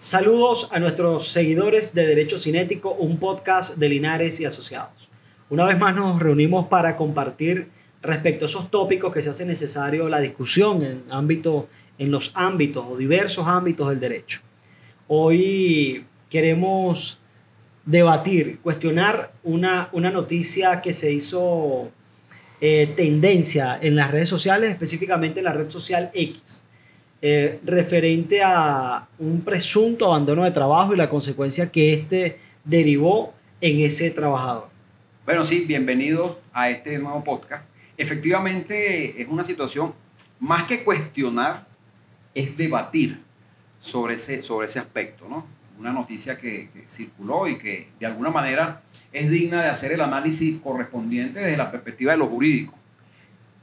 Saludos a nuestros seguidores de Derecho Cinético, un podcast de Linares y Asociados. Una vez más nos reunimos para compartir respecto a esos tópicos que se hace necesario la discusión en, ámbito, en los ámbitos o diversos ámbitos del derecho. Hoy queremos debatir, cuestionar una, una noticia que se hizo eh, tendencia en las redes sociales, específicamente en la red social X, eh, referente a un presunto abandono de trabajo y la consecuencia que este derivó en ese trabajador. Bueno, sí, bienvenidos a este nuevo podcast. Efectivamente, es una situación más que cuestionar, es debatir sobre ese, sobre ese aspecto, ¿no? Una noticia que, que circuló y que de alguna manera es digna de hacer el análisis correspondiente desde la perspectiva de lo jurídico.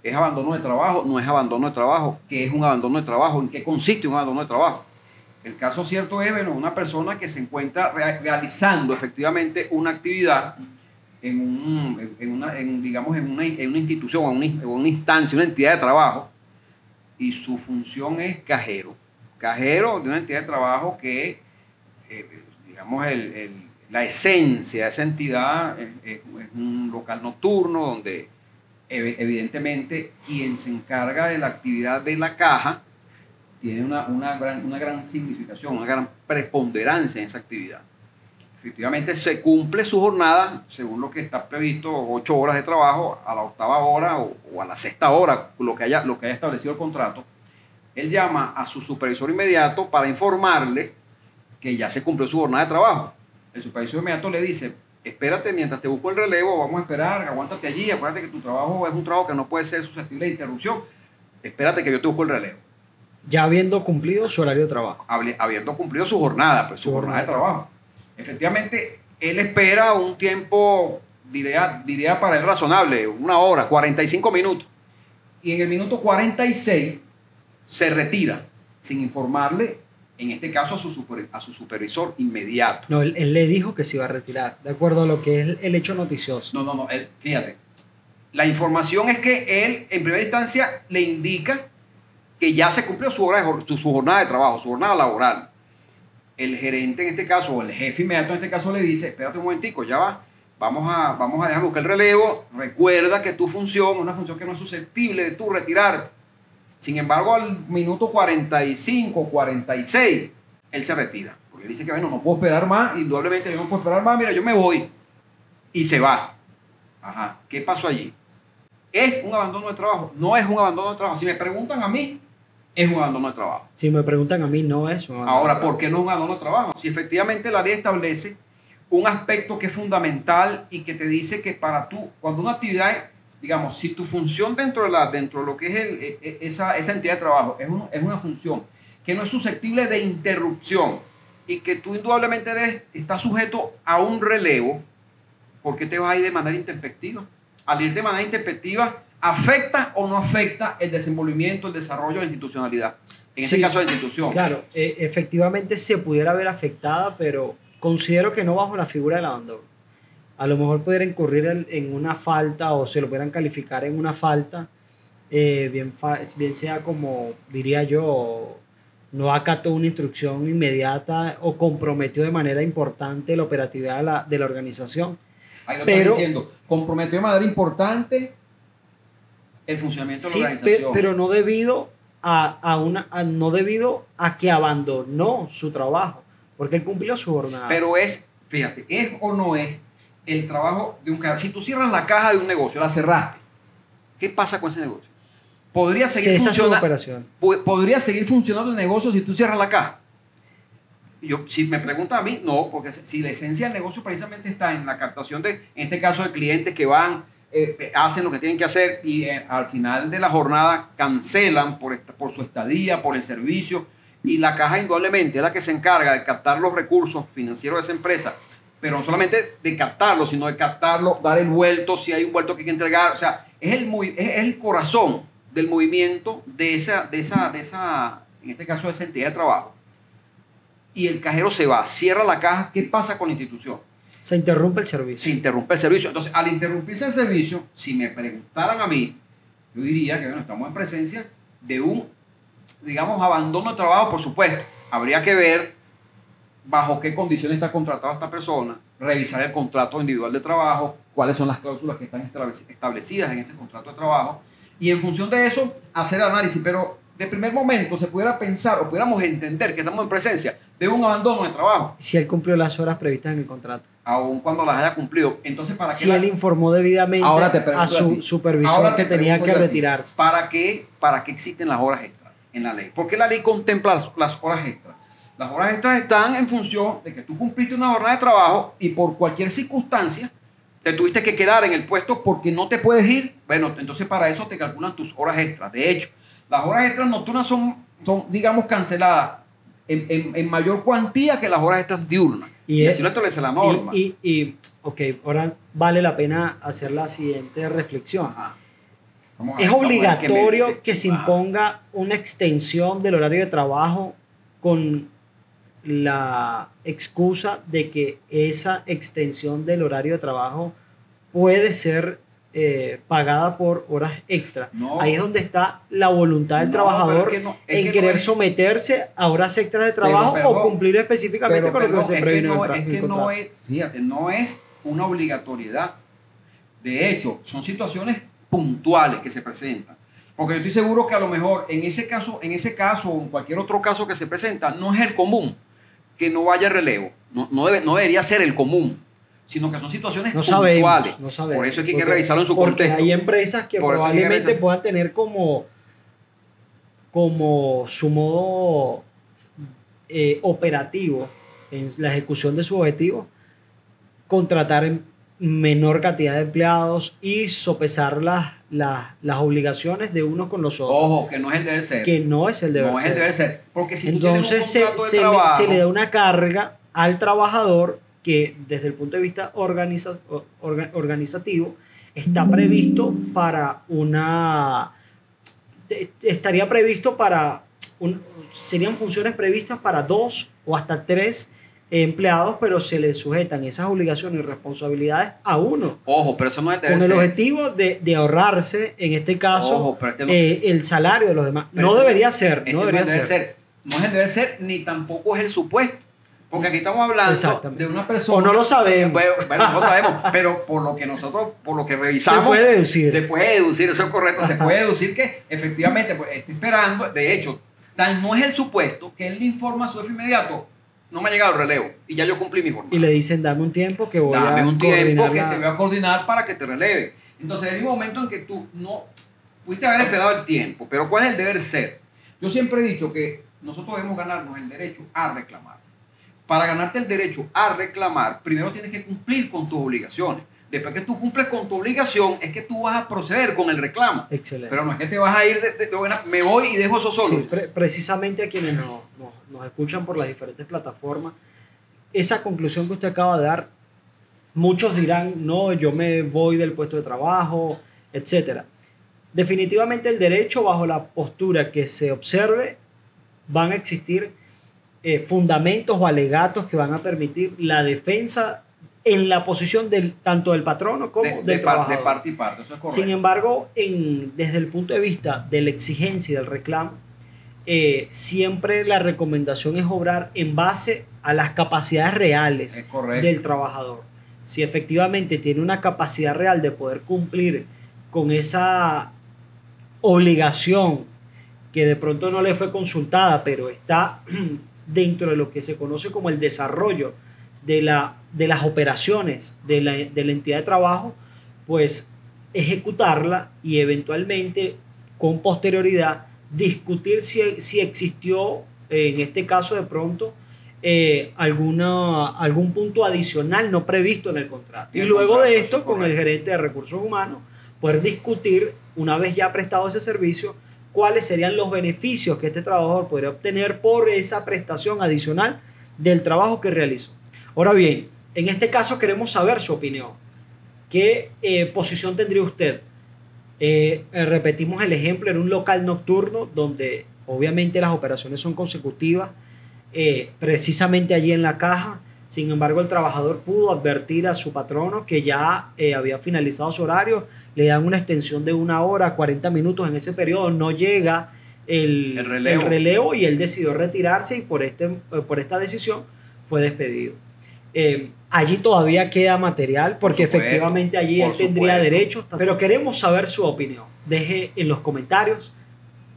¿Es abandono de trabajo? ¿No es abandono de trabajo? ¿Qué es un abandono de trabajo? ¿En qué consiste un abandono de trabajo? El caso cierto es, bueno, una persona que se encuentra realizando efectivamente una actividad en, un, en una, en, digamos, en una, en una institución o en una, instancia, una entidad de trabajo, y su función es cajero. Cajero de una entidad de trabajo que, eh, digamos, el la esencia de esa entidad es, un local nocturno donde evidentemente quien se encarga de la actividad de la caja tiene una, una, gran, una gran significación, una gran preponderancia en esa actividad. Efectivamente se cumple su jornada según lo que está previsto, ocho horas de trabajo a la octava hora o, o, a la sexta hora, lo que, haya, lo que haya establecido el contrato. Él llama a su supervisor inmediato para informarle que ya se cumplió su jornada de trabajo el supervisor inmediato le dice, espérate mientras te busco el relevo, vamos a esperar, aguántate allí, acuérdate que tu trabajo es un trabajo que no puede ser susceptible de interrupción, espérate que yo te busco el relevo. Ya habiendo cumplido su horario de trabajo. Habiendo cumplido su jornada, pues su, jornada, de trabajo. Efectivamente, él espera un tiempo, diría, diría para él razonable, una hora, 45 minutos. Y en el minuto 46 se retira sin informarle en este caso a su, a su supervisor inmediato. No, él, le dijo que se iba a retirar, de acuerdo a lo que es el, hecho noticioso. No, no, no, él, fíjate. La información es que él, en primera instancia, le indica que ya se cumplió su, hora su, jornada de trabajo, su jornada laboral. El gerente en este caso, o el jefe inmediato en este caso, le dice, espérate un momentico, ya va, vamos a, vamos a dejar buscar el relevo, recuerda que tu función es una función que no es susceptible de tú retirarte sin embargo, al minuto 45, 46, él se retira. Porque él dice que, bueno, no puedo esperar más, indudablemente yo no puedo esperar más, mira, yo me voy. Y se va. Ajá, ¿qué pasó allí? ¿Es un abandono de trabajo? No es un abandono de trabajo. Si me preguntan a mí, es un abandono de trabajo. Si me preguntan a mí, no es un abandono Ahora, ¿por qué no es un abandono de trabajo? Si efectivamente la ley establece un aspecto que es fundamental y que te dice que para tú, cuando una actividad digamos, si tu función dentro de, la, dentro de lo que es el, e, e, esa, esa, entidad de trabajo es, es, una función que no es susceptible de interrupción y que tú indudablemente estás sujeto a un relevo, ¿por qué te vas a ir de manera intempestiva? Al ir de manera intempestiva, ¿afecta o no afecta el desenvolvimiento, el desarrollo de la institucionalidad? En este caso, la institución. Claro, e, efectivamente se pudiera ver afectada, pero considero que no bajo la figura del abandono a lo mejor pudiera incurrir en, una falta o se lo pudieran calificar en una falta, eh, bien, bien sea como diría yo, no acató una instrucción inmediata o comprometió de manera importante la operatividad de la, de la organización. Ahí lo pero, diciendo, comprometió de manera importante el funcionamiento de la organización. pero no debido a, a una, no debido a que abandonó su trabajo, porque él cumplió su jornada. Pero es, fíjate, es o no es el trabajo de un cajero. Si tú cierras la caja de un negocio, la cerraste, ¿qué pasa con ese negocio? Podría seguir, funcionando, podría seguir funcionando el negocio si tú cierras la caja. Yo, si me pregunta a mí, no, porque si la esencia del negocio precisamente está en la captación de, en este caso, de clientes que van, eh, hacen lo que tienen que hacer y eh, al final de la jornada cancelan por, por su estadía, por el servicio, y la caja indudablemente es la que se encarga de captar los recursos financieros de esa empresa pero no solamente de captarlo, sino de captarlo, dar el vuelto, si hay un vuelto que hay que entregar, o sea, es el, es el corazón del movimiento de esa, de, esa, de esa, en este caso, de esa entidad de trabajo. Y el cajero se va, cierra la caja, ¿qué pasa con la institución? Se interrumpe el servicio. Se interrumpe el servicio. Entonces, al interrumpirse el servicio, si me preguntaran a mí, yo diría que bueno, estamos en presencia de un, digamos, abandono de trabajo, por supuesto. Habría que ver bajo qué condiciones está contratada esta persona, revisar el contrato individual de trabajo, cuáles son las cláusulas que están establecidas en ese contrato de trabajo, y en función de eso hacer análisis. Pero de primer momento se pudiera pensar o pudiéramos entender que estamos en presencia de un abandono de trabajo. Si él cumplió las horas previstas en el contrato. Aún cuando las haya cumplido. Entonces, ¿para qué? Si él informó debidamente a su supervisor que tenía que retirarse. ¿Para qué, ¿Para qué existen las horas extras en la ley? ¿Por qué la ley contempla las horas extras? Las horas extras están en función de que tú cumpliste una jornada de trabajo y por cualquier circunstancia te tuviste que quedar en el puesto porque no te puedes ir. Bueno, entonces para eso te calculan tus horas extras. De hecho, las horas extras nocturnas son, son digamos, canceladas en, en, mayor cuantía que las horas extras diurnas. Y, así lo establece la norma. Y, y, ok, ahora vale la pena hacer la siguiente reflexión. es obligatorio que se imponga una extensión del horario de trabajo con la excusa de que esa extensión del horario de trabajo puede ser eh, pagada por horas extra. Ahí es donde está la voluntad del trabajador en querer someterse a horas extras de trabajo o cumplir específicamente con lo que se previene Es que no es, fíjate, no es una obligatoriedad. De hecho, son situaciones puntuales que se presentan. Porque yo estoy seguro que a lo mejor en ese caso, en ese caso o en cualquier otro caso que se presenta, no es el común que no vaya relevo. No, no, debe, no debería ser el común, sino que son situaciones no puntuales. no sabemos. Por eso es que hay que revisarlo en su contexto. Hay empresas que probablemente puedan tener como, como su modo eh, operativo en la ejecución de su objetivo contratar en menor cantidad de empleados y sopesar las, las, las, obligaciones de unos con los otros. Ojo, que no es el deber ser. Que no es el deber no ser. es el deber ser. Porque si Entonces se, se, le, se, le, da una carga al trabajador que desde el punto de vista organiza, organizativo está previsto para una... Estaría previsto para... Un, serían funciones previstas para dos o hasta tres empleados, pero se les sujetan esas obligaciones y responsabilidades a uno. Ojo, pero eso no es Con el objetivo de, de, ahorrarse, en este caso, este eh, el salario de los demás. no este debería ser. Este no debería ser. ser. No es el deber ser, ni tampoco es el supuesto. Porque aquí estamos hablando de una persona. O no lo sabemos. Bueno, no lo sabemos, pero por lo que nosotros, por lo que revisamos. Se puede deducir. Se puede deducir, eso es correcto. Se puede deducir que efectivamente pues, está esperando. De hecho, tal no es el supuesto que él le informa a su jefe inmediato no me ha llegado el relevo y ya yo cumplí mi jornada. Y le dicen, dame un tiempo que voy dame un tiempo que te voy a coordinar para que te releve. Entonces, en el momento en que tú no pudiste haber esperado el tiempo, pero ¿cuál es el deber ser? Yo siempre he dicho que nosotros debemos ganarnos el derecho a reclamar. Para ganarte el derecho a reclamar, primero tienes que cumplir con tus obligaciones. Después que tú cumples con tu obligación, es que tú vas a proceder con el reclamo. Excelente. Pero no es que te vas a ir de, buena, me voy y dejo eso solo. Sí, precisamente a quienes nos, nos, escuchan por las diferentes plataformas, esa conclusión que usted acaba de dar, muchos dirán, no, yo me voy del puesto de trabajo, etc. Definitivamente el derecho bajo la postura que se observe, van a existir eh, fundamentos o alegatos que van a permitir la defensa en la posición del, tanto del patrono como del de trabajador. de parte y parte, eso es correcto. Sin embargo, en, desde el punto de vista de la exigencia y del reclamo, eh, siempre la recomendación es obrar en base a las capacidades reales del trabajador. Si efectivamente tiene una capacidad real de poder cumplir con esa obligación que de pronto no le fue consultada, pero está dentro de lo que se conoce como el desarrollo de, la, de las operaciones de la, de la entidad de trabajo, pues ejecutarla y eventualmente con posterioridad discutir si, si existió en este caso de pronto eh, alguna, algún punto adicional no previsto en el contrato. Y luego de esto, con el gerente de recursos humanos, poder discutir, una vez ya prestado ese servicio, cuáles serían los beneficios que este trabajador podría obtener por esa prestación adicional del trabajo que realizó. Ahora bien, en este caso queremos saber su opinión. ¿Qué eh, posición tendría usted? Eh, eh, repetimos el ejemplo en un local nocturno donde obviamente las operaciones son consecutivas, precisamente allí en la caja. Sin embargo, el trabajador pudo advertir a su patrono que ya había finalizado su horario, le dan una extensión de una hora, 40 minutos en ese periodo, no llega el, el, relevo. el relevo. y él decidió retirarse y por, este, por esta decisión fue despedido. Eh, allí todavía queda material porque Por supuesto, efectivamente allí él tendría supuesto. derechos, pero queremos saber su opinión. Deje en los comentarios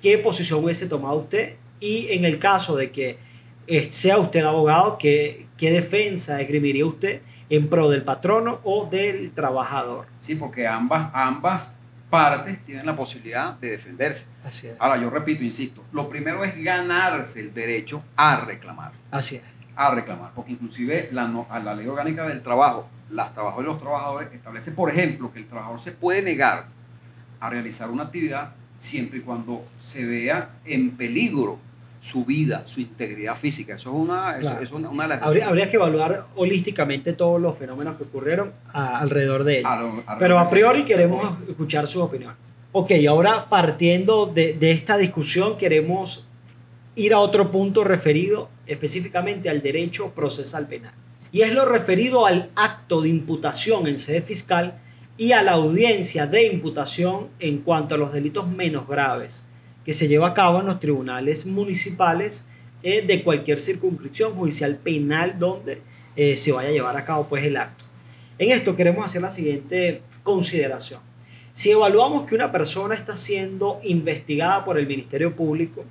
qué posición hubiese tomado usted y en el caso de que eh, sea usted abogado, qué, qué defensa esgrimiría usted en pro del patrono o del trabajador. Sí, porque ambas, ambas partes tienen la posibilidad de defenderse. Así es. Ahora, yo repito, insisto, lo primero es ganarse el derecho a reclamar. Así es. A reclamar, porque inclusive la, no- a la ley orgánica del trabajo, las trabajadores y los trabajadores establece, por ejemplo, que el trabajador se puede negar a realizar una actividad siempre y cuando se vea en peligro su vida, su integridad física. Eso es una, eso- Claro. eso es una, de las... Habría, habría que evaluar holísticamente todos los fenómenos que ocurrieron a- alrededor de él. Pero a priori queremos escuchar su opinión. Ok, ahora partiendo de, de esta discusión, queremos ir a otro punto referido específicamente al derecho procesal penal. Y es lo referido al acto de imputación en sede fiscal y a la audiencia de imputación en cuanto a los delitos menos graves que se lleva a cabo en los tribunales municipales eh, de cualquier circunscripción judicial penal donde eh, se vaya a llevar a cabo pues el acto. En esto queremos hacer la siguiente consideración. Si evaluamos que una persona está siendo investigada por el Ministerio Público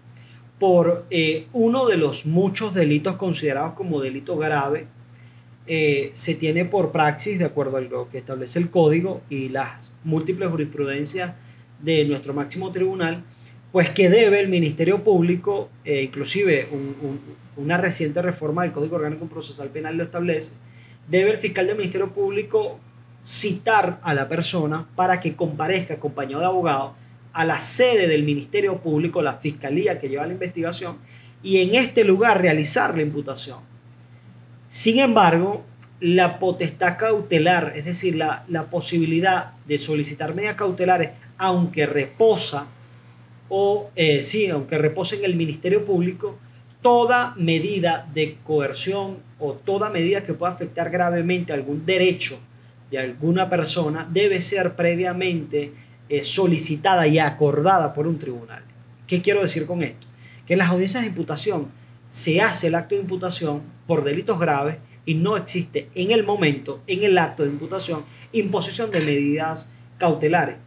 por eh, uno de los muchos delitos considerados como delito grave, eh, se tiene por praxis, de acuerdo a lo que establece el código y las múltiples jurisprudencias de nuestro máximo tribunal, pues que debe el Ministerio Público, eh, inclusive un- un- una reciente reforma del Código Orgánico Procesal Penal lo establece, debe el fiscal del Ministerio Público citar a la persona para que comparezca acompañado de abogado a la sede del Ministerio Público, la fiscalía que lleva la investigación, y en este lugar realizar la imputación. Sin embargo, la potestad cautelar, es decir, la, la posibilidad de solicitar medidas cautelares, aunque reposa, o eh, sí, aunque repose en el Ministerio Público, toda medida de coerción o toda medida que pueda afectar gravemente algún derecho de alguna persona debe ser previamente eh, solicitada y acordada por un tribunal. ¿Qué quiero decir con esto? Que en las audiencias de imputación se hace el acto de imputación por delitos graves y no existe en el momento, en el acto de imputación, imposición de medidas cautelares.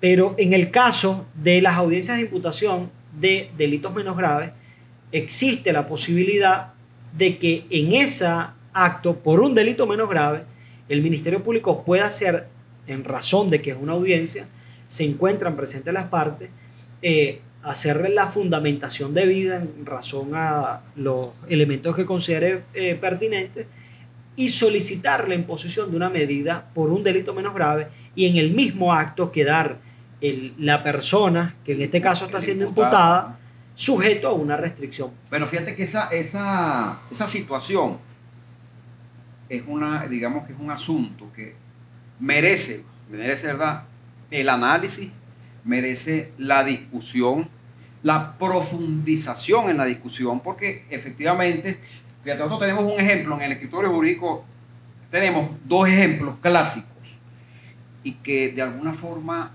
Pero en el caso de las audiencias de imputación de delitos menos graves, existe la posibilidad de que en ese acto, por un delito menos grave, el Ministerio Público pueda hacer, en razón de que es una audiencia, se encuentran presentes las partes, eh, hacerle la fundamentación debida en razón a los elementos que considere eh, pertinentes y solicitar la imposición de una medida por un delito menos grave y en el mismo acto quedar el- la persona, que en este caso está siendo imputada, sujeto a una restricción. Bueno, fíjate que esa, esa, esa situación es una, digamos que es un asunto que merece, merece, ¿verdad? El análisis, merece la discusión, la profundización en la discusión, porque efectivamente, nosotros tenemos un ejemplo en el escritorio jurídico, tenemos dos ejemplos clásicos y que de alguna forma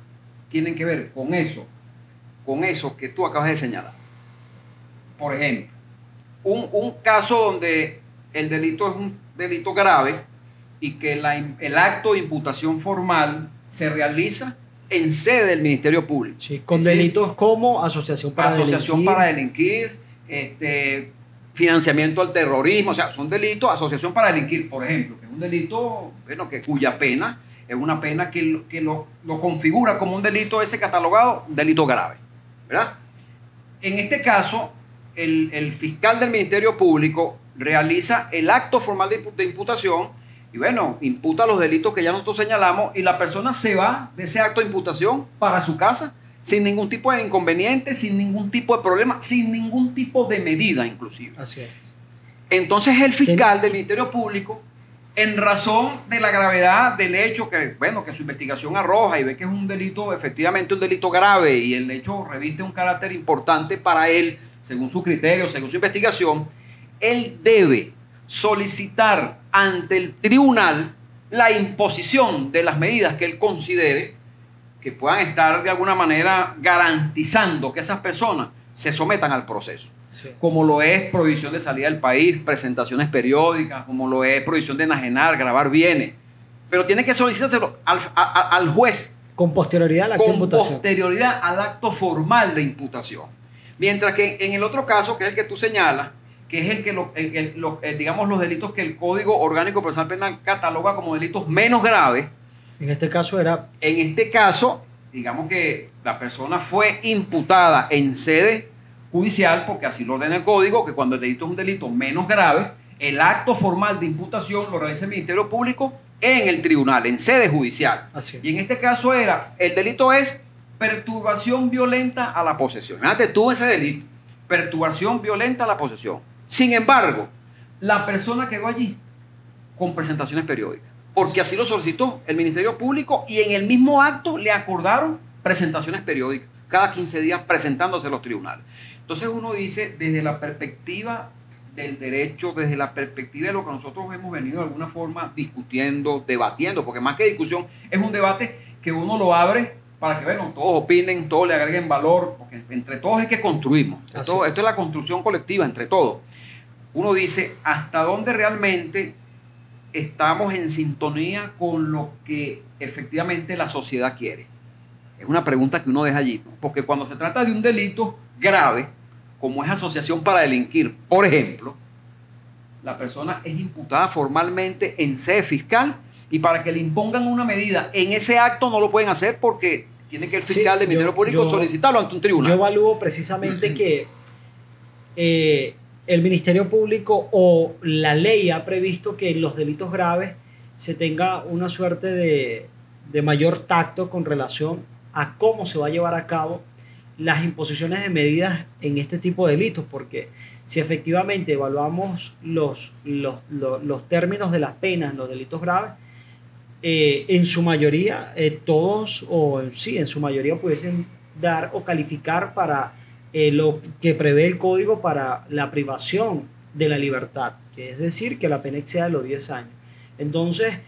tienen que ver con eso, con eso que tú acabas de señalar. Por ejemplo, un, un caso donde el delito es un delito grave y que el acto de imputación formal se realiza en sede del Ministerio Público. Sí, con decir, delitos como asociación para asociación delinquir, para delinquir, este, financiamiento al terrorismo, o sea, son delitos, asociación para delinquir, por ejemplo, que es un delito, bueno, que, cuya pena es una pena que, lo- que lo, lo configura como un delito ese catalogado, un delito grave, ¿verdad? En este caso, el, el fiscal del Ministerio Público realiza el acto formal de imputación y bueno, imputa los delitos que ya nosotros señalamos y la persona se va de ese acto de imputación para su casa sin ningún tipo de inconveniente, sin ningún tipo de problema, sin ningún tipo de medida inclusive. Así es. Entonces el fiscal del Ministerio Público, en razón de la gravedad del hecho que, bueno, que su investigación arroja y ve que es un delito, efectivamente un delito grave y el hecho reviste un carácter importante para él, según su criterio, según su investigación, él debe solicitar ante el tribunal la imposición de las medidas que él considere que puedan estar de alguna manera garantizando que esas personas se sometan al proceso. Sí. como lo es prohibición de salida del país, presentaciones periódicas, como lo es prohibición de enajenar, grabar bienes. Pero tiene que solicitárselo al, a- al juez Con posterioridad a la acta de con imputación. posterioridad al acto formal de imputación. Mientras que en el otro caso, que es el que tú señalas, que es el que, lo- el- el- lo- eh, digamos, los delitos que el Código Orgánico Procesal Penal cataloga como delitos menos graves, En este caso era en este caso, digamos que la persona fue imputada en sede judicial, porque así lo ordena el código, que cuando el delito es un delito menos grave, el acto formal de imputación lo realiza el Ministerio Público en el tribunal, en sede judicial. así. Y en este caso era, el delito es perturbación violenta a la posesión. Fíjate tú ese delito, perturbación violenta a la posesión. Sin embargo, la persona quedó allí con presentaciones periódicas, porque así lo solicitó el Ministerio Público y en el mismo acto le acordaron presentaciones periódicas, cada 15 días presentándose a los tribunales. Entonces uno dice, desde la perspectiva del derecho, desde la perspectiva de lo que nosotros hemos venido de alguna forma discutiendo, debatiendo, porque más que discusión es un debate que uno lo abre para que bueno, todos opinen, todos le agreguen valor, porque entre todos es que construimos. Esto, es. esto es la construcción colectiva entre todos. Uno dice hasta dónde realmente estamos en sintonía con lo que efectivamente la sociedad quiere. Es una pregunta que uno deja allí, porque cuando se trata de un delito grave, como es asociación para delinquir, por ejemplo, la persona es imputada formalmente en sede fiscal y para que le impongan una medida en ese acto no lo pueden hacer porque tiene que el Sí, fiscal del yo- Ministerio Público yo- solicitarlo ante un Yo tribunal. evalúo precisamente que eh, el Ministerio Público o la ley ha previsto que en los delitos graves se tenga una suerte de, de mayor tacto con relación a cómo se va a llevar a cabo las imposiciones de medidas en este tipo de delitos, porque si efectivamente evaluamos los, los, los, los términos de las penas en los delitos graves, eh, en su mayoría, eh, todos, o sí, en su mayoría pudiesen dar o calificar para eh, lo que prevé el código para la privación de la libertad, que es decir, que la pena exceda los 10 años. Entonces,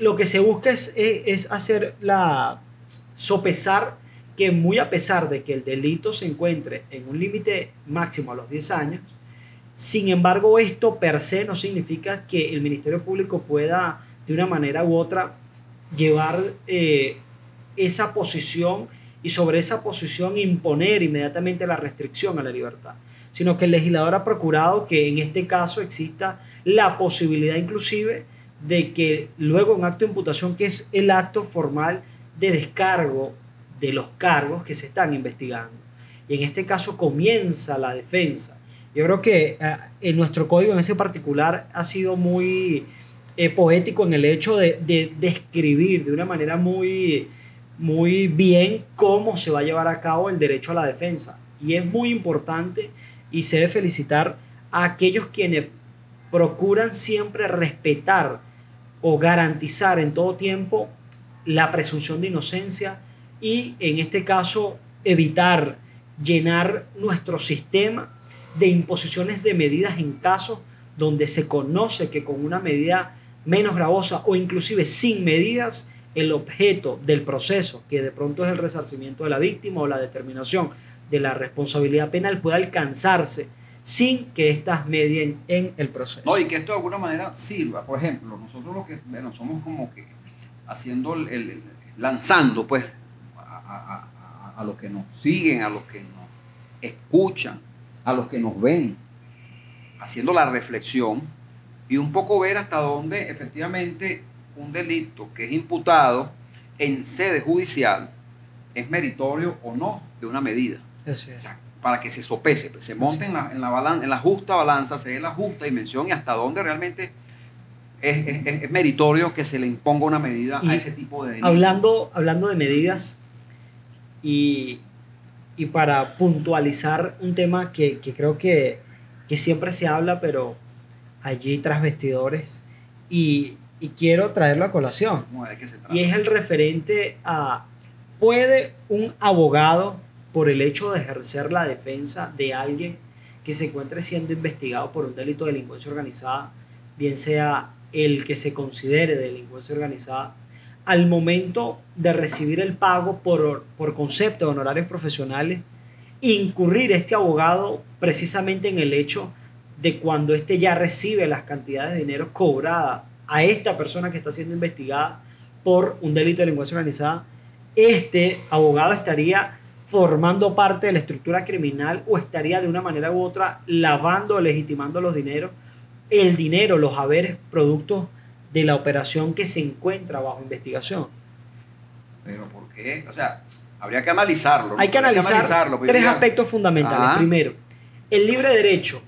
lo que se busca es, es, es hacer la sopesar que muy a pesar de que el delito se encuentre en un límite máximo a los 10 años, sin embargo esto per se no significa que el Ministerio Público pueda de una manera u otra llevar eh, esa posición y sobre esa posición imponer inmediatamente la restricción a la libertad, sino que el legislador ha procurado que en este caso exista la posibilidad inclusive de que luego un acto de imputación, que es el acto formal de descargo de los cargos que se están investigando. Y en este caso comienza la defensa. Yo creo que eh, en nuestro código en ese particular ha sido muy eh, poético en el hecho de, de describir de una manera muy, muy bien cómo se va a llevar a cabo el derecho a la defensa. Y es muy importante y se debe felicitar a aquellos quienes procuran siempre respetar o garantizar en todo tiempo la presunción de inocencia y en este caso evitar llenar nuestro sistema de imposiciones de medidas en casos donde se conoce que con una medida menos gravosa o inclusive sin medidas el objeto del proceso, que de pronto es el resarcimiento de la víctima o la determinación de la responsabilidad penal, pueda alcanzarse sin que éstas medien en el proceso. No, y que esto de alguna manera sirva. Por ejemplo, nosotros lo que, bueno, somos como que haciendo el, lanzando pues a, a- a- a los que nos siguen, a los que nos escuchan, a los que nos ven, haciendo la reflexión y un poco ver hasta dónde efectivamente un delito que es imputado en sede judicial es meritorio o no de una medida. Así es. O sea, para que se sopese, pues, se monte en la, en, la balan- en la justa balanza, se dé la justa dimensión y hasta dónde realmente es, es- es- es meritorio que se le imponga una medida Y a ese tipo de delito. Hablando, hablando de medidas y, y para puntualizar un tema que, que creo que, que siempre se habla, pero allí tras vestidores, y, y quiero traerlo a colación. ¿Cómo ¿De qué se trata? Y es el referente a, ¿puede un abogado, por el hecho de ejercer la defensa de alguien que se encuentre siendo investigado por un delito de delincuencia organizada, bien sea el que se considere delincuencia organizada, al momento de recibir el pago por, por concepto de honorarios profesionales, incurrir este abogado precisamente en el hecho de cuando éste ya recibe las cantidades de dinero cobradas a esta persona que está siendo investigada por un delito de delincuencia organizada, este abogado estaría formando parte de la estructura criminal o estaría de una manera u otra lavando o legitimando los dineros, el dinero, los haberes, productos de la operación que se encuentra bajo investigación. Pero ¿por qué? O sea, habría que analizarlo. Hay que analizar tres aspectos fundamentales. Primero, el libre derecho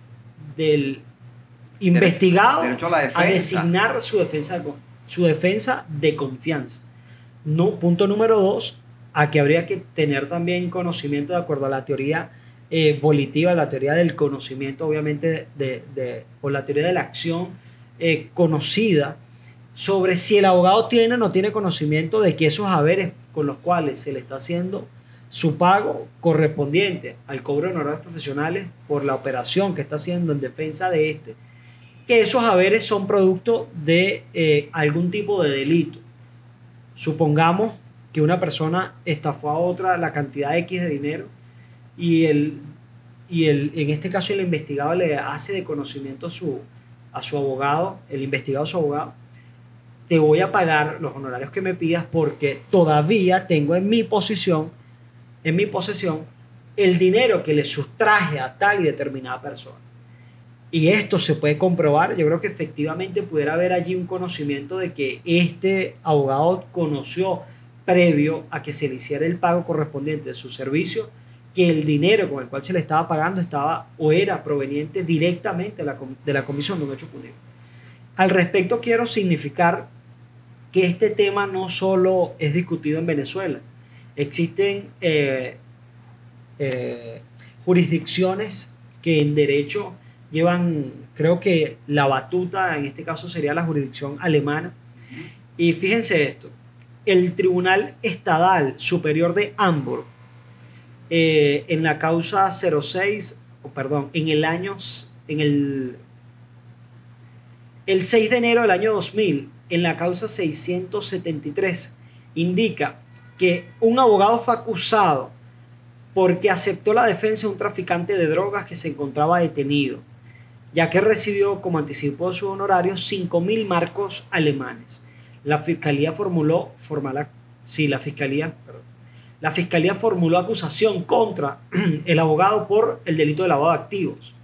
del investigado a, designar su defensa, su defensa de confianza. No, punto número dos, a que habría que tener también conocimiento de acuerdo a la teoría eh, volitiva, la teoría del conocimiento, obviamente, de, o la teoría de la acción eh, conocida, sobre si el abogado tiene o no tiene conocimiento de que esos haberes con los cuales se le está haciendo su pago correspondiente al cobro de honorarios profesionales por la operación que está haciendo en defensa de este, que esos haberes son producto de eh, algún tipo de delito. Supongamos que una persona estafó a otra la cantidad X de dinero y, el, y el, en este caso el investigado le hace de conocimiento su, a su abogado, el investigado a su abogado, te voy a pagar los honorarios que me pidas porque todavía tengo en mi posición, en mi posesión, el dinero que le sustraje a tal y determinada persona. Y esto se puede comprobar, yo creo que efectivamente pudiera haber allí un conocimiento de que este abogado conoció previo a que se le hiciera el pago correspondiente de su servicio, que el dinero con el cual se le estaba pagando estaba o era proveniente directamente de la, de la comisión de un hecho punible. Al respecto quiero significar que este tema no solo es discutido en Venezuela, existen eh, eh, jurisdicciones que en derecho llevan, creo que la batuta en este caso sería la jurisdicción alemana. Y fíjense esto, el Tribunal Estadal Superior de Hamburg, eh, en la causa 06, o perdón, en el año, en el, el 6 de enero del año 2000, en la causa 673, indica que un abogado fue acusado porque aceptó la defensa de un traficante de drogas que se encontraba detenido, ya que recibió como anticipo de su honorario 5.000 marcos alemanes la fiscalía formuló sí, la fiscalía, la fiscalía formuló acusación contra el abogado por el delito de lavado de activos.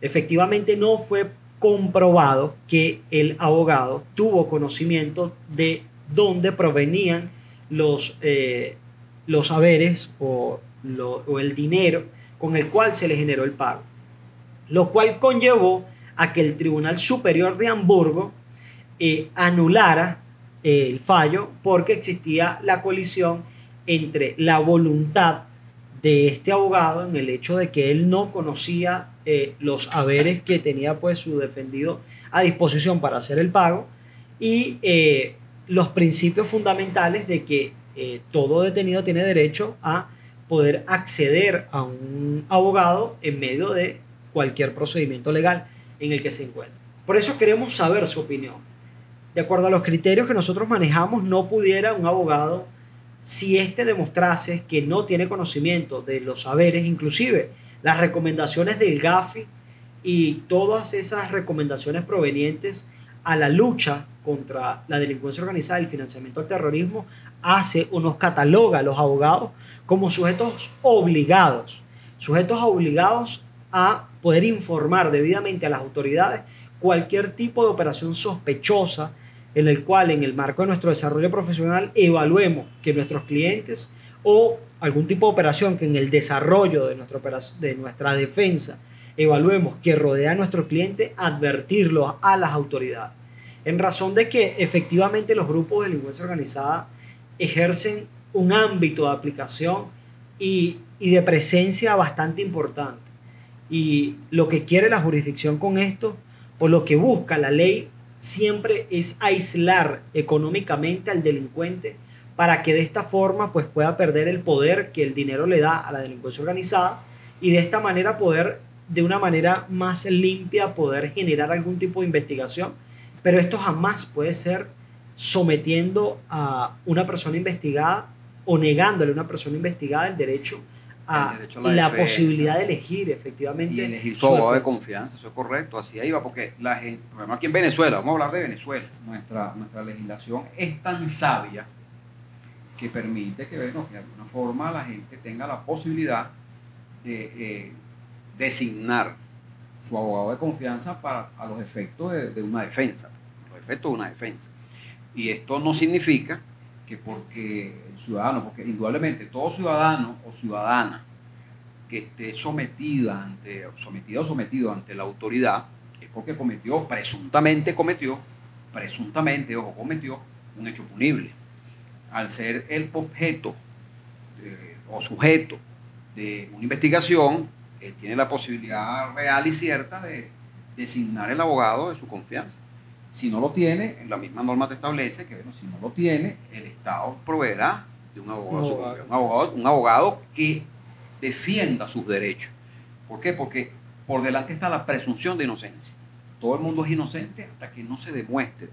Efectivamente no fue comprobado que el abogado tuvo conocimiento de dónde provenían los, eh, los haberes o, o el dinero con el cual se le generó el pago, lo cual conllevó a que el Tribunal Superior de Hamburgo eh, anulara el fallo porque existía la colisión entre la voluntad de este abogado en el hecho de que él no conocía eh, los haberes que tenía pues su defendido a disposición para hacer el pago y eh, los principios fundamentales de que eh, todo detenido tiene derecho a poder acceder a un abogado en medio de cualquier procedimiento legal en el que se encuentre. Por eso queremos saber su opinión de acuerdo a los criterios que nosotros manejamos, no pudiera un abogado, si éste demostrase que no tiene conocimiento de los saberes, inclusive las recomendaciones del GAFI y todas esas recomendaciones provenientes a la lucha contra la delincuencia organizada y el financiamiento al terrorismo, hace o nos cataloga a los abogados como sujetos obligados, sujetos obligados a poder informar debidamente a las autoridades cualquier tipo de operación sospechosa en el cual en el marco de nuestro desarrollo profesional evaluemos que nuestros clientes o algún tipo de operación que en el desarrollo de, nuestra, de nuestra defensa evaluemos que rodea a nuestro cliente, advertirlo a las autoridades. En razón de que efectivamente los grupos de delincuencia organizada ejercen un ámbito de aplicación y, y de presencia bastante importante. Y lo que quiere la jurisdicción con esto, o lo que busca la ley siempre es aislar económicamente al delincuente para que de esta forma pues pueda perder el poder que el dinero le da a la delincuencia organizada y de esta manera poder de una manera más limpia poder generar algún tipo de investigación, pero esto jamás puede ser sometiendo a una persona investigada o negándole a una persona investigada el derecho a, la, posibilidad de elegir efectivamente. Y elegir su, abogado de confianza, eso es correcto, así ahí va, porque la gente, por ejemplo aquí en Venezuela, vamos a hablar de Venezuela, nuestra, nuestra legislación es tan sabia que permite que, bueno, que de alguna forma la gente tenga la posibilidad de eh, designar su abogado de confianza para a los efectos de, una defensa, los efectos de una defensa. Y esto no significa que porque el ciudadano, porque indudablemente todo ciudadano o ciudadana que esté sometida ante, sometida o sometido ante la autoridad, es porque cometió, presuntamente cometió, presuntamente, ojo, cometió un hecho punible. Al ser el objeto o sujeto de una investigación, él tiene la posibilidad real y cierta de designar el abogado de su confianza. Si no lo tiene, la misma norma te establece que, bueno, si no lo tiene, el Estado proveerá de un abogado, un abogado, un abogado, que defienda sus derechos. ¿Por qué? Porque por delante está la presunción de inocencia. Todo el mundo es inocente hasta que no se demuestre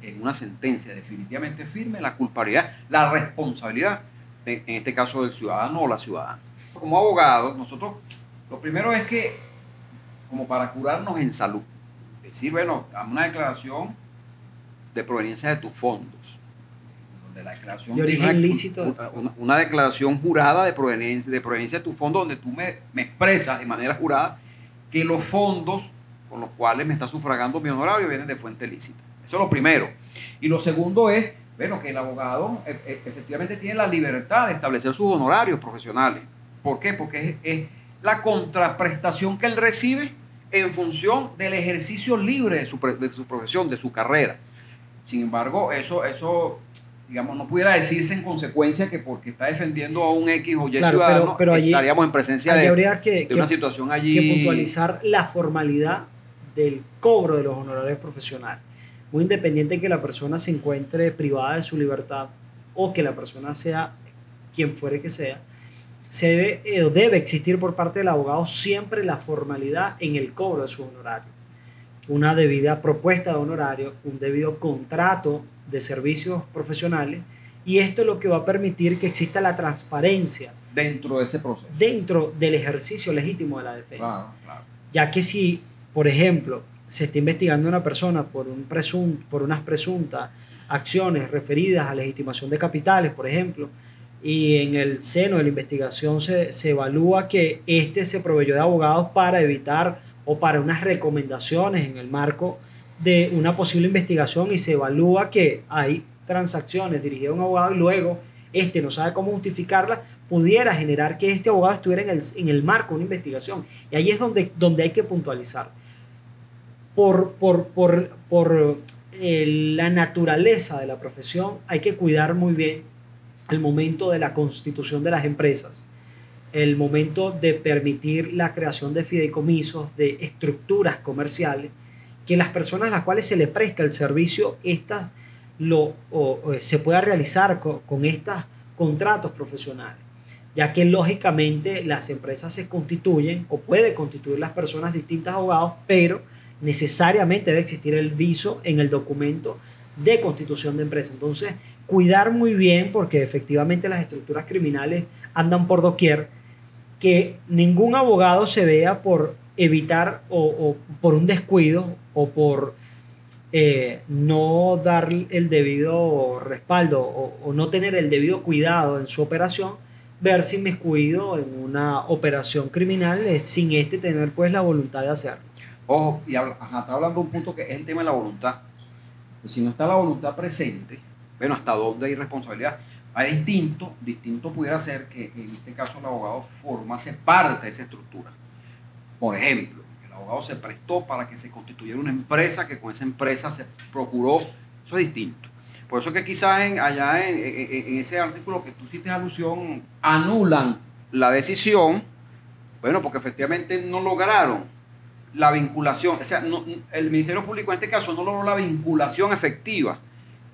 en una sentencia definitivamente firme la culpabilidad, la responsabilidad, en este caso del ciudadano o la ciudadana. Como abogados, nosotros lo primero es que, como para curarnos en salud, decir, bueno, dame una declaración de proveniencia de tus fondos. Donde la declaración de origen lícito. Una, declaración jurada de proveniencia, de proveniencia de tus fondos, donde tú me, me expresas de manera jurada que los fondos con los cuales me está sufragando mi honorario vienen de fuente lícita. Eso es lo primero. Y lo segundo es, bueno, que el abogado e, e, efectivamente tiene la libertad de establecer sus honorarios profesionales. ¿Por qué? Porque es la contraprestación que él recibe en función del ejercicio libre de su, profesión, de su carrera. Sin embargo, eso, eso, digamos, no pudiera decirse en consecuencia que porque está defendiendo a un X o Y ciudadano, pero, estaríamos en presencia de, una situación allí. Que puntualizar la formalidad del cobro de los honorarios profesionales. Muy independiente que la persona se encuentre privada de su libertad o que la persona sea quien fuere que sea, se debe, eh, debe existir por parte del abogado siempre la formalidad en el cobro de su honorario. Una debida propuesta de honorario, un debido contrato de servicios profesionales y esto es lo que va a permitir que exista la transparencia. Dentro de ese proceso. Dentro del ejercicio legítimo de la defensa. Ya que si, por ejemplo, se está investigando a una persona por, un por unas presuntas acciones referidas a legitimación de capitales, por ejemplo, y en el seno de la investigación se, se evalúa que este se proveyó de abogados para evitar o para unas recomendaciones en el marco de una posible investigación y se evalúa que hay transacciones dirigidas a un abogado y luego este no sabe cómo justificarla, pudiera generar que este abogado estuviera en el, en el marco de una investigación. Y ahí es donde, donde hay que puntualizar. Por, por, por, por eh, la naturaleza de la profesión hay que cuidar muy bien el momento de la constitución de las empresas, el momento de permitir la creación de fideicomisos, de estructuras comerciales, que las personas a las cuales se le presta el servicio, estas lo, se pueda realizar con, estos contratos profesionales, ya que lógicamente las empresas se constituyen o puede constituir las personas distintas abogados, pero necesariamente debe existir el viso en el documento de constitución de empresa. Entonces, cuidar muy bien, porque efectivamente las estructuras criminales andan por doquier, que ningún abogado se vea por evitar o, por un descuido o por eh, no dar el debido respaldo o, no tener el debido cuidado en su operación, verse inmiscuido en una operación criminal eh, sin este tener pues la voluntad de hacerlo. Ojo, y está hablando de un punto que es el tema de la voluntad. Pues si no está la voluntad presente, bueno, hasta dónde hay responsabilidad. Hay distinto, distinto pudiera ser que en este caso el abogado formase parte de esa estructura. Por ejemplo, el abogado se prestó para que se constituyera una empresa, que con esa empresa se procuró, eso es distinto. Por eso que quizás en, allá en, ese artículo que tú hiciste alusión, anulan la decisión, bueno, porque efectivamente no lograron la vinculación, o sea, el Ministerio Público en este caso no logró la vinculación efectiva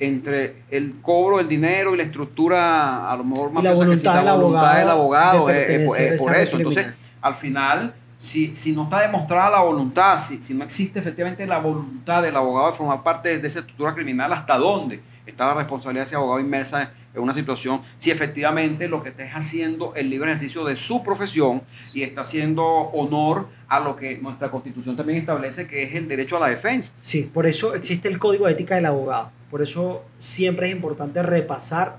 entre el cobro del dinero y la estructura, a lo mejor más la voluntad, la voluntad del abogado, es, por eso. Entonces, al final, si, si no está demostrada la voluntad, si, si no existe efectivamente la voluntad del abogado de formar parte de esa estructura criminal, ¿hasta dónde está la responsabilidad de ese abogado inmersa en una situación? Si efectivamente lo que está es haciendo el libre ejercicio de su profesión y está haciendo honor a lo que nuestra constitución también establece, que es el derecho a la defensa. Sí, por eso existe el código de ética del abogado. Por eso siempre es importante repasar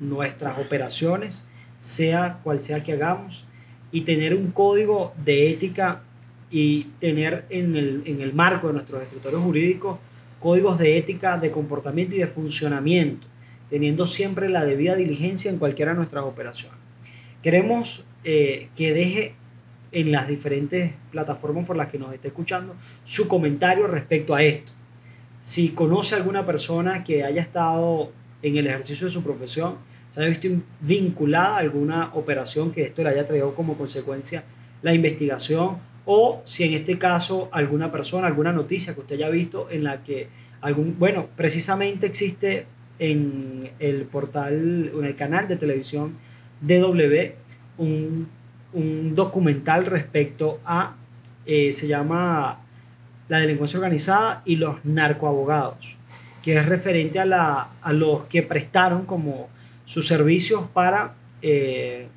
nuestras operaciones, sea cual sea que hagamos y tener un código de ética y tener en el, en el marco de nuestros escritorios jurídicos códigos de ética, de comportamiento y de funcionamiento, teniendo siempre la debida diligencia en cualquiera de nuestras operaciones. Queremos eh, que deje en las diferentes plataformas por las que nos esté escuchando su comentario respecto a esto. Si conoce alguna persona que haya estado en el ejercicio de su profesión, se haya visto vinculada a alguna operación que esto le haya traído como consecuencia la investigación o si en este caso alguna persona, alguna noticia que usted haya visto en la que algún, bueno, precisamente existe en el portal, en el canal de televisión DW un, un documental respecto a, eh, se llama La delincuencia organizada y los narcoabogados, que es referente a, la, a los que prestaron como sus servicios para eh,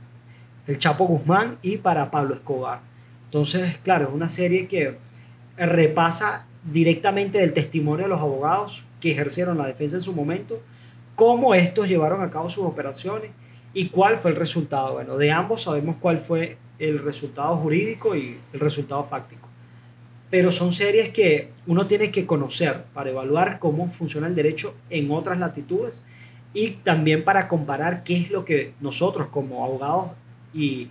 el Chapo Guzmán y para Pablo Escobar. Entonces, claro, es una serie que repasa directamente del testimonio de los abogados que ejercieron la defensa en su momento, cómo estos llevaron a cabo sus operaciones y cuál fue el resultado. Bueno, de ambos sabemos cuál fue el resultado jurídico y el resultado fáctico. Pero son series que uno tiene que conocer para evaluar cómo funciona el derecho en otras latitudes y también para comparar qué es lo que nosotros como abogados y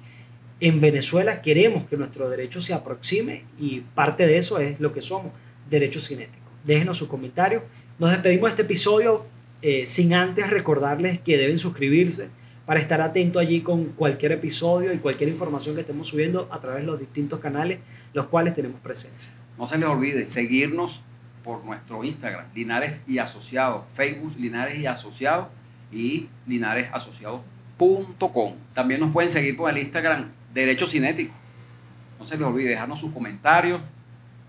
en Venezuela queremos que nuestro derecho se aproxime y parte de eso es lo que somos, derechos cinéticos. Déjenos sus comentarios. Nos despedimos de este episodio eh, sin antes recordarles que deben suscribirse para estar atento allí con cualquier episodio y cualquier información que estemos subiendo a través de los distintos canales los cuales tenemos presencia. No se les olvide seguirnos por nuestro Instagram, Linares y Asociados, Facebook Linares y Asociados y linaresasociados.com. También nos pueden seguir por el Instagram Derecho Cinético. No se les olvide dejarnos sus comentarios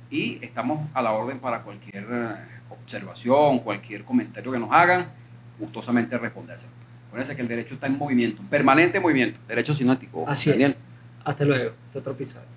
y estamos a la orden para cualquier eh, observación, cualquier comentario que nos hagan, gustosamente responderse. Acuérdense que el derecho está en movimiento, permanente movimiento, derecho cinético. Así es. Hasta luego, hasta otro episodio.